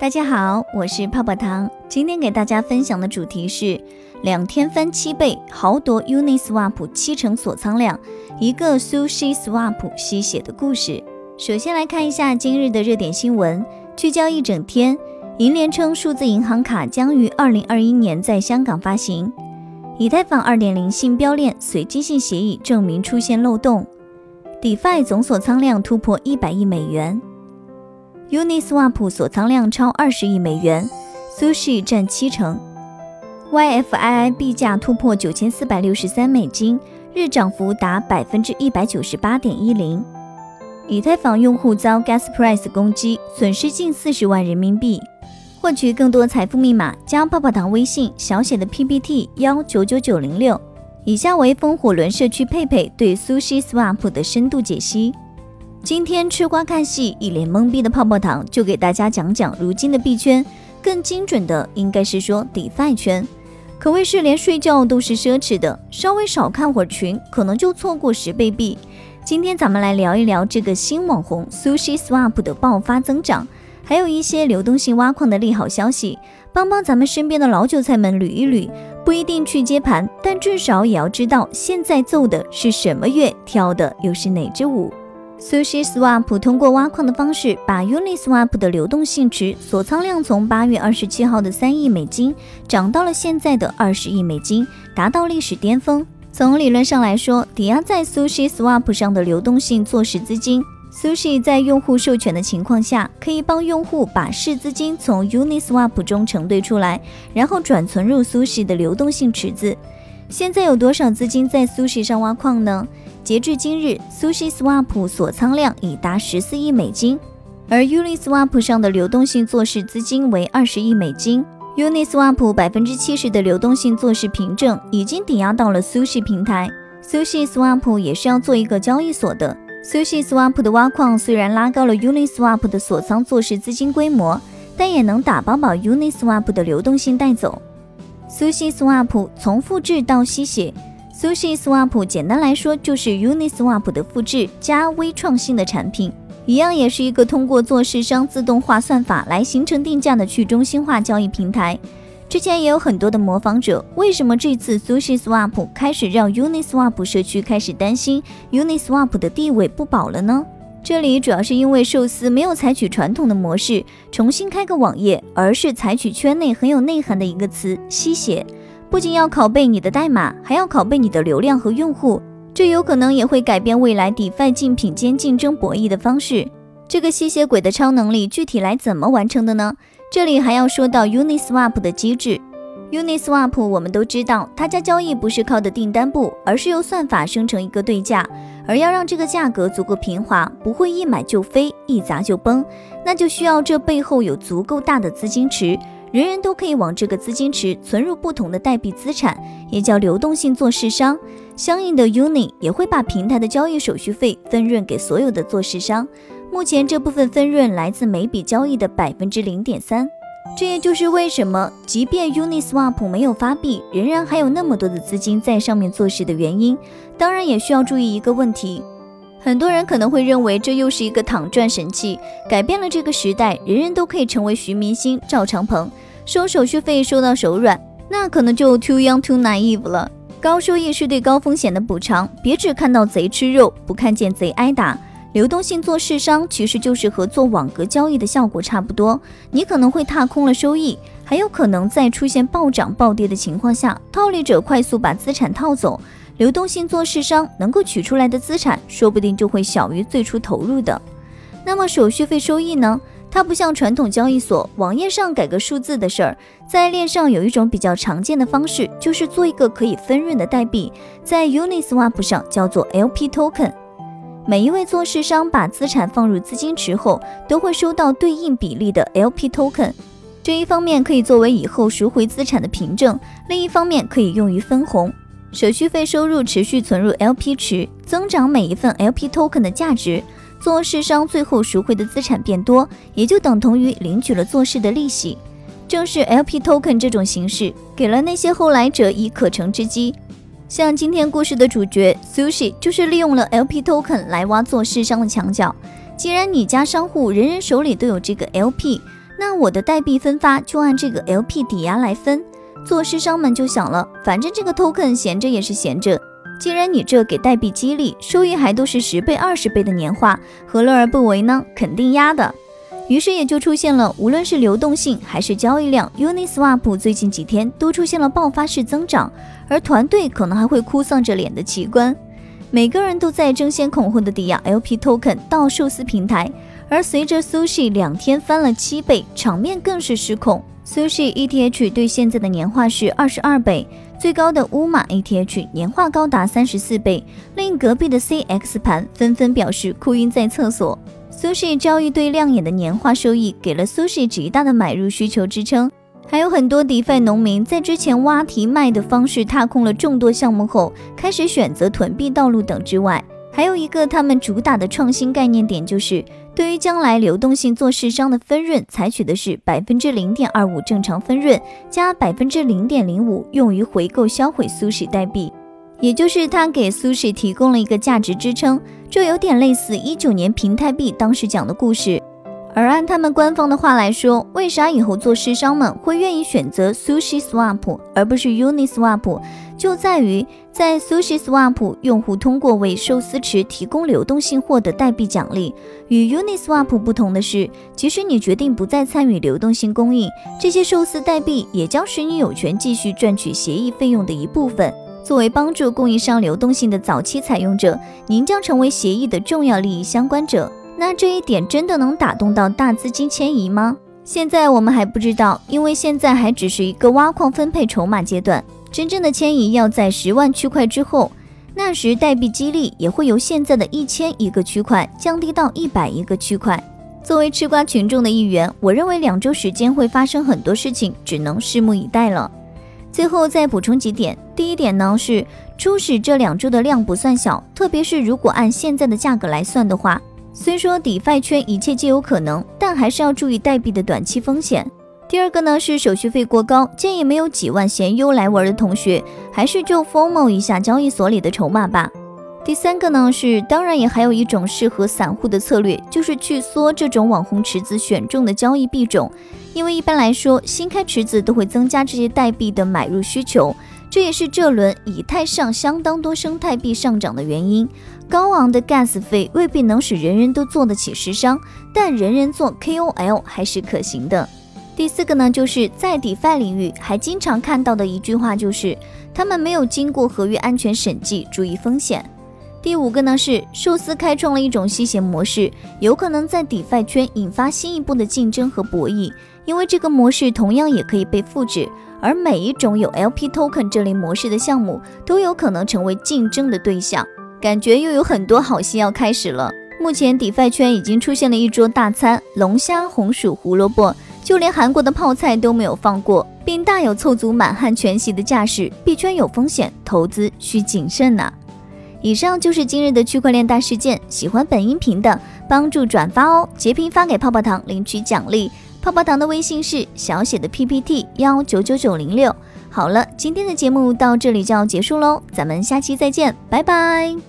大家好，我是泡泡糖。今天给大家分享的主题是两天翻七倍，豪夺 Uniswap 七成锁仓量，一个 Sushi Swap 吸血的故事。首先来看一下今日的热点新闻，聚焦一整天。银联称数字银行卡将于二零二一年在香港发行。以太坊二点零信标链随机性协议证明出现漏洞。DeFi 总锁仓量突破一百亿美元。Uniswap 锁仓量超二十亿美元，Sushi 占七成。YFII 币价突破九千四百六十三美金，日涨幅达百分之一百九十八点一零。以太坊用户遭 Gasprice 攻击，损失近四十万人民币。获取更多财富密码，加泡泡糖微信小写的 PPT 幺九九九零六。以下为风火轮社区佩佩对 Sushi Swap 的深度解析。今天吃瓜看戏，一脸懵逼的泡泡糖就给大家讲讲如今的币圈，更精准的应该是说 DeFi 圈，可谓是连睡觉都是奢侈的，稍微少看会儿群，可能就错过十倍币。今天咱们来聊一聊这个新网红 Sushi Swap 的爆发增长，还有一些流动性挖矿的利好消息，帮帮咱们身边的老韭菜们捋一捋，不一定去接盘，但至少也要知道现在奏的是什么乐，跳的又是哪支舞。Sushi Swap 通过挖矿的方式，把 Uniswap 的流动性池锁仓量从八月二十七号的三亿美金涨到了现在的二十亿美金，达到历史巅峰。从理论上来说，抵押在 Sushi Swap 上的流动性做市资金，Sushi 在用户授权的情况下，可以帮用户把市资金从 Uniswap 中承兑出来，然后转存入 Sushi 的流动性池子。现在有多少资金在 Sushi 上挖矿呢？截至今日，Sushi Swap 锁仓量已达十四亿美金，而 Uniswap 上的流动性做市资金为二十亿美金。Uniswap 百分之七十的流动性做市凭证已经抵押到了 Sushi 平台。Sushi Swap 也是要做一个交易所的。Sushi Swap 的挖矿虽然拉高了 Uniswap 的锁仓做市资金规模，但也能打包把 Uniswap 的流动性带走。Sushi Swap 从复制到吸血。Sushi Swap 简单来说就是 Uniswap 的复制加微创新的产品，一样也是一个通过做市商自动化算法来形成定价的去中心化交易平台。之前也有很多的模仿者，为什么这次 Sushi Swap 开始让 Uniswap 社区开始担心 Uniswap 的地位不保了呢？这里主要是因为寿司没有采取传统的模式重新开个网页，而是采取圈内很有内涵的一个词吸血。不仅要拷贝你的代码，还要拷贝你的流量和用户，这有可能也会改变未来 DeFi 竞品间竞争博弈的方式。这个吸血鬼的超能力具体来怎么完成的呢？这里还要说到 Uniswap 的机制。Uniswap 我们都知道，它家交易不是靠的订单簿，而是由算法生成一个对价，而要让这个价格足够平滑，不会一买就飞，一砸就崩，那就需要这背后有足够大的资金池。人人都可以往这个资金池存入不同的代币资产，也叫流动性做市商。相应的 Uni 也会把平台的交易手续费分润给所有的做市商。目前这部分分润来自每笔交易的百分之零点三。这也就是为什么，即便 Uniswap 没有发币，仍然还有那么多的资金在上面做事的原因。当然，也需要注意一个问题，很多人可能会认为这又是一个躺赚神器，改变了这个时代，人人都可以成为徐明星、赵长鹏。收手续费收到手软，那可能就 too young too naive 了。高收益是对高风险的补偿，别只看到贼吃肉，不看见贼挨打。流动性做市商其实就是和做网格交易的效果差不多，你可能会踏空了收益，还有可能在出现暴涨暴跌的情况下，套利者快速把资产套走，流动性做市商能够取出来的资产，说不定就会小于最初投入的。那么手续费收益呢？它不像传统交易所，网页上改个数字的事儿，在链上有一种比较常见的方式，就是做一个可以分润的代币，在 Uniswap 上叫做 LP Token。每一位做市商把资产放入资金池后，都会收到对应比例的 LP Token。这一方面可以作为以后赎回资产的凭证，另一方面可以用于分红。手续费收入持续存入 LP 池，增长每一份 LP Token 的价值。做市商最后赎回的资产变多，也就等同于领取了做市的利息。正是 LP Token 这种形式，给了那些后来者以可乘之机。像今天故事的主角 Sushi，就是利用了 LP Token 来挖做市商的墙角。既然你家商户人人手里都有这个 LP，那我的代币分发就按这个 LP 抵押来分。做市商们就想了，反正这个 token 闲着也是闲着，既然你这给代币激励，收益还都是十倍、二十倍的年化，何乐而不为呢？肯定压的。于是也就出现了，无论是流动性还是交易量，Uniswap 最近几天都出现了爆发式增长，而团队可能还会哭丧着脸的奇观。每个人都在争先恐后的抵押 LP token 到寿司平台，而随着 Sushi 两天翻了七倍，场面更是失控。Sushi ETH 对现在的年化是二十二倍，最高的乌马 ETH 年化高达三十四倍，令隔壁的 CX 盘纷纷表示哭晕在厕所。Sushi 交易对亮眼的年化收益，给了 Sushi 极大的买入需求支撑。还有很多 DeFi 农民在之前挖提卖的方式踏空了众多项目后，开始选择囤币道路等之外，还有一个他们主打的创新概念点，就是对于将来流动性做市商的分润，采取的是百分之零点二五正常分润加百分之零点零五用于回购销毁 Sushi 代币，也就是他给 Sushi 提供了一个价值支撑，这有点类似一九年平台币当时讲的故事。而按他们官方的话来说，为啥以后做市商们会愿意选择 Sushi Swap 而不是 Uniswap，就在于在 Sushi Swap 用户通过为寿司池提供流动性获得代币奖励。与 Uniswap 不同的是，即使你决定不再参与流动性供应，这些寿司代币也将使你有权继续赚取协议费用的一部分。作为帮助供应商流动性的早期采用者，您将成为协议的重要利益相关者。那这一点真的能打动到大资金迁移吗？现在我们还不知道，因为现在还只是一个挖矿分配筹码阶段，真正的迁移要在十万区块之后，那时代币激励也会由现在的一千一个区块降低到一百一个区块。作为吃瓜群众的一员，我认为两周时间会发生很多事情，只能拭目以待了。最后再补充几点，第一点呢是初始这两周的量不算小，特别是如果按现在的价格来算的话。虽说 DeFi 圈一切皆有可能，但还是要注意代币的短期风险。第二个呢是手续费过高，建议没有几万闲优来玩的同学，还是就 FOMO 一下交易所里的筹码吧。第三个呢是，当然也还有一种适合散户的策略，就是去缩这种网红池子选中的交易币种，因为一般来说新开池子都会增加这些代币的买入需求。这也是这轮以太上相当多生态币上涨的原因。高昂的 gas 费未必能使人人都做得起时商，但人人做 KOL 还是可行的。第四个呢，就是在 DeFi 领域还经常看到的一句话，就是他们没有经过合约安全审计，注意风险。第五个呢，是寿司开创了一种吸血模式，有可能在 DeFi 圈引发新一步的竞争和博弈，因为这个模式同样也可以被复制。而每一种有 LP token 这类模式的项目都有可能成为竞争的对象，感觉又有很多好戏要开始了。目前 DeFi 圈已经出现了一桌大餐，龙虾、红薯、胡萝卜，就连韩国的泡菜都没有放过，并大有凑足满汉全席的架势。币圈有风险，投资需谨慎呐。以上就是今日的区块链大事件，喜欢本音频的帮助转发哦，截屏发给泡泡糖领取奖励。泡泡糖的微信是小写的 PPT 幺九九九零六。好了，今天的节目到这里就要结束喽，咱们下期再见，拜拜。